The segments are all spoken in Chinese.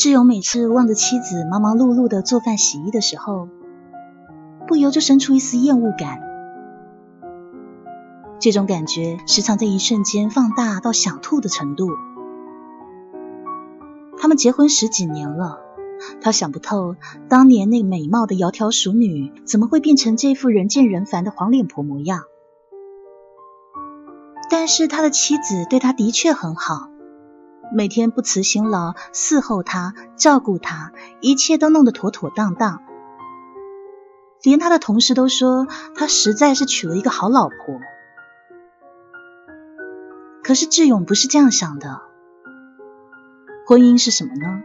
志勇每次望着妻子忙忙碌碌的做饭洗衣的时候，不由就生出一丝厌恶感。这种感觉时常在一瞬间放大到想吐的程度。他们结婚十几年了，他想不透当年那美貌的窈窕淑女怎么会变成这副人见人烦的黄脸婆模样。但是他的妻子对他的确很好，每天不辞辛劳伺候他、照顾他，一切都弄得妥妥当当。连他的同事都说他实在是娶了一个好老婆。可是志勇不是这样想的。婚姻是什么呢？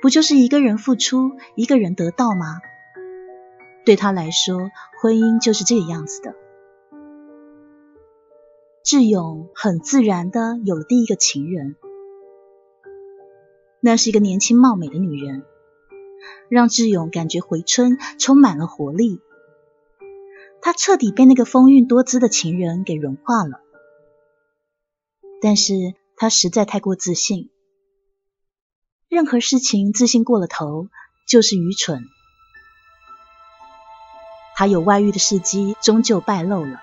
不就是一个人付出，一个人得到吗？对他来说，婚姻就是这个样子的。志勇很自然的有了第一个情人，那是一个年轻貌美的女人，让志勇感觉回春，充满了活力。他彻底被那个风韵多姿的情人给融化了。但是他实在太过自信，任何事情自信过了头就是愚蠢。他有外遇的事迹终究败露了。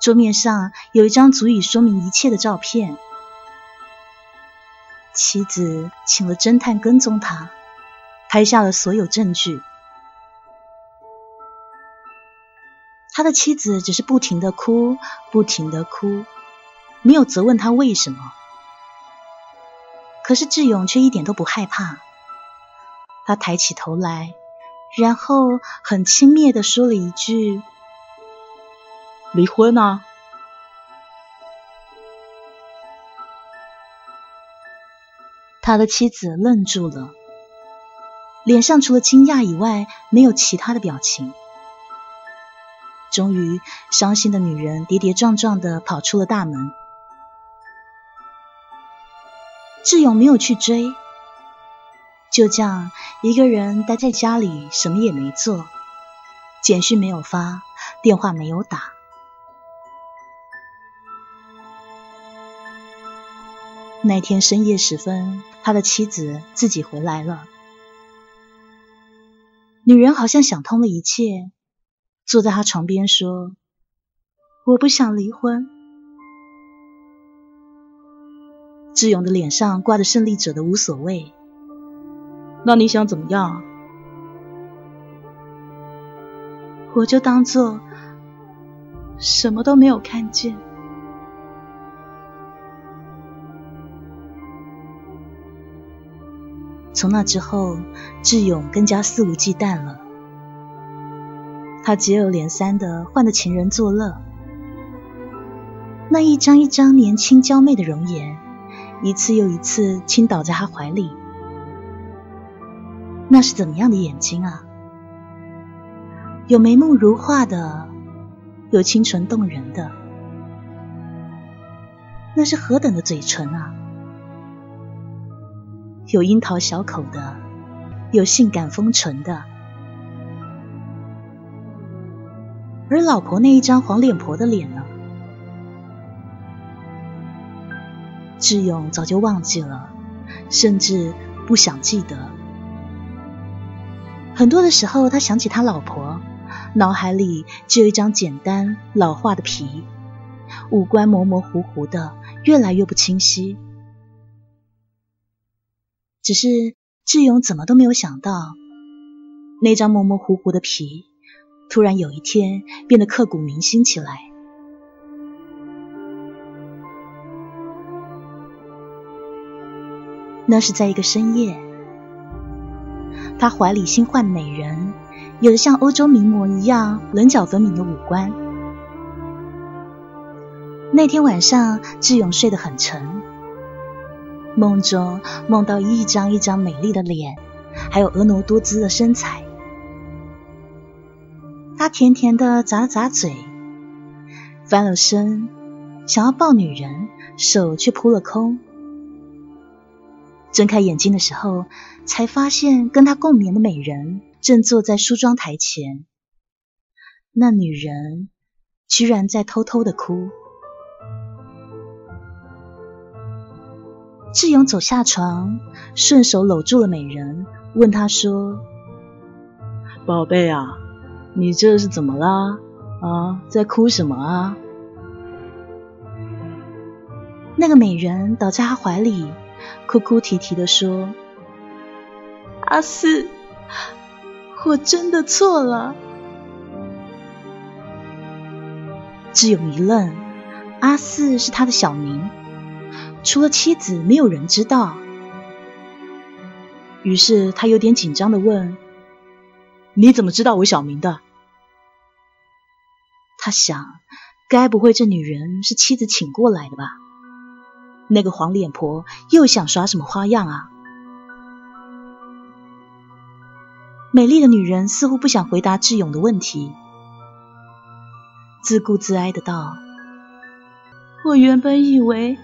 桌面上有一张足以说明一切的照片，妻子请了侦探跟踪他，拍下了所有证据。他的妻子只是不停的哭，不停的哭，没有责问他为什么。可是志勇却一点都不害怕。他抬起头来，然后很轻蔑的说了一句：“离婚啊！”他的妻子愣住了，脸上除了惊讶以外，没有其他的表情。终于，伤心的女人跌跌撞撞的跑出了大门。志勇没有去追，就这样一个人待在家里，什么也没做，简讯没有发，电话没有打。那天深夜时分，他的妻子自己回来了。女人好像想通了一切。坐在他床边说：“我不想离婚。”志勇的脸上挂着胜利者的无所谓。那你想怎么样？我就当做什么都没有看见。从那之后，志勇更加肆无忌惮了。他接二连三的换了情人作乐，那一张一张年轻娇媚的容颜，一次又一次倾倒在他怀里。那是怎么样的眼睛啊？有眉目如画的，有清纯动人的。那是何等的嘴唇啊！有樱桃小口的，有性感丰唇的。而老婆那一张黄脸婆的脸呢？志勇早就忘记了，甚至不想记得。很多的时候，他想起他老婆，脑海里只有一张简单老化的皮，五官模模糊糊的，越来越不清晰。只是志勇怎么都没有想到，那张模模糊糊的皮。突然有一天，变得刻骨铭心起来。那是在一个深夜，他怀里新换美人，有着像欧洲名模一样棱角分明的五官。那天晚上，志勇睡得很沉，梦中梦到一张一张美丽的脸，还有婀娜多姿的身材。他甜甜的咂了咂嘴，翻了身，想要抱女人，手却扑了空。睁开眼睛的时候，才发现跟他共眠的美人正坐在梳妆台前。那女人居然在偷偷的哭。志勇走下床，顺手搂住了美人，问她说：“宝贝啊，你这是怎么啦？啊，在哭什么啊？”那个美人倒在他怀里，哭哭啼啼的说：“阿四，我真的错了。”志勇一愣，阿四是他的小名，除了妻子，没有人知道。于是他有点紧张的问：“你怎么知道我小名的？”他想，该不会这女人是妻子请过来的吧？那个黄脸婆又想耍什么花样啊？美丽的女人似乎不想回答志勇的问题，自顾自哀的道：“我原本以为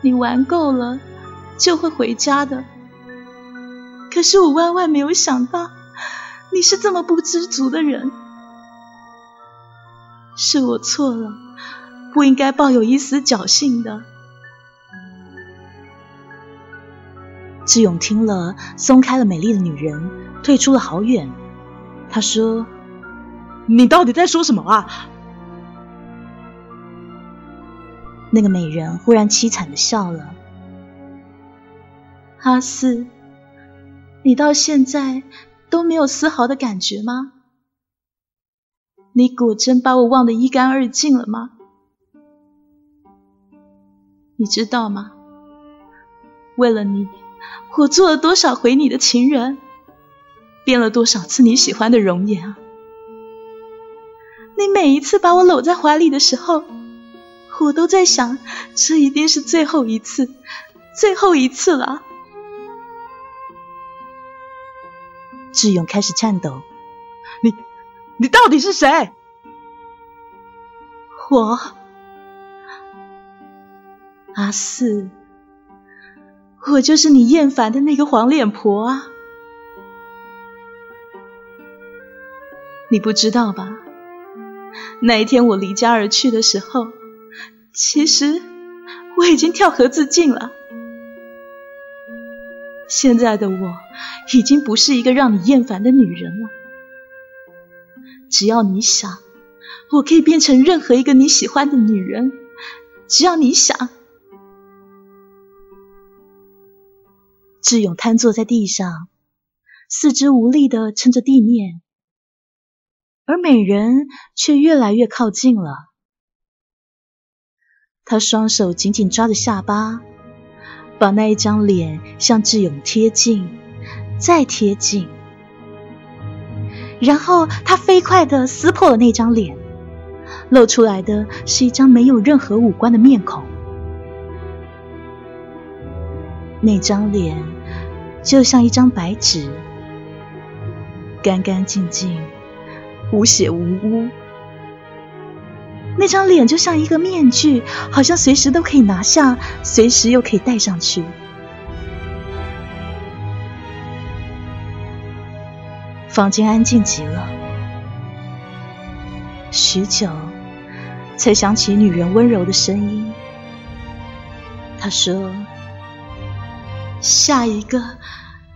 你玩够了就会回家的，可是我万万没有想到你是这么不知足的人。是我错了，不应该抱有一丝侥幸的。”志勇听了，松开了美丽的女人，退出了好远。他说：“你到底在说什么啊？”那个美人忽然凄惨的笑了。阿四，你到现在都没有丝毫的感觉吗？你果真把我忘得一干二净了吗？你知道吗？为了你。我做了多少回你的情人，变了多少次你喜欢的容颜啊！你每一次把我搂在怀里的时候，我都在想，这一定是最后一次，最后一次了。志勇开始颤抖：“你，你到底是谁？”我，阿四。我就是你厌烦的那个黄脸婆啊！你不知道吧？那一天我离家而去的时候，其实我已经跳河自尽了。现在的我已经不是一个让你厌烦的女人了。只要你想，我可以变成任何一个你喜欢的女人。只要你想。志勇瘫坐在地上，四肢无力的撑着地面，而美人却越来越靠近了。他双手紧紧抓着下巴，把那一张脸向志勇贴近，再贴近，然后他飞快的撕破了那张脸，露出来的是一张没有任何五官的面孔。那张脸。就像一张白纸，干干净净，无血无污。那张脸就像一个面具，好像随时都可以拿下，随时又可以戴上去。房间安静极了，许久才响起女人温柔的声音。她说。下一个，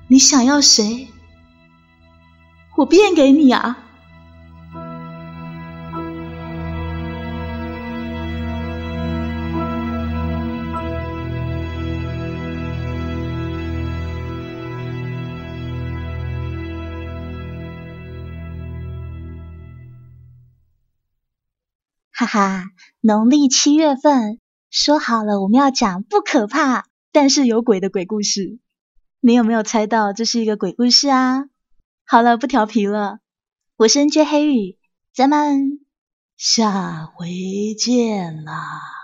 你想要谁？我变给你啊！哈，农历七月份，说好了我们要讲不可怕。但是有鬼的鬼故事，你有没有猜到这是一个鬼故事啊？好了，不调皮了，我是 N J 黑羽，咱们下回见啦。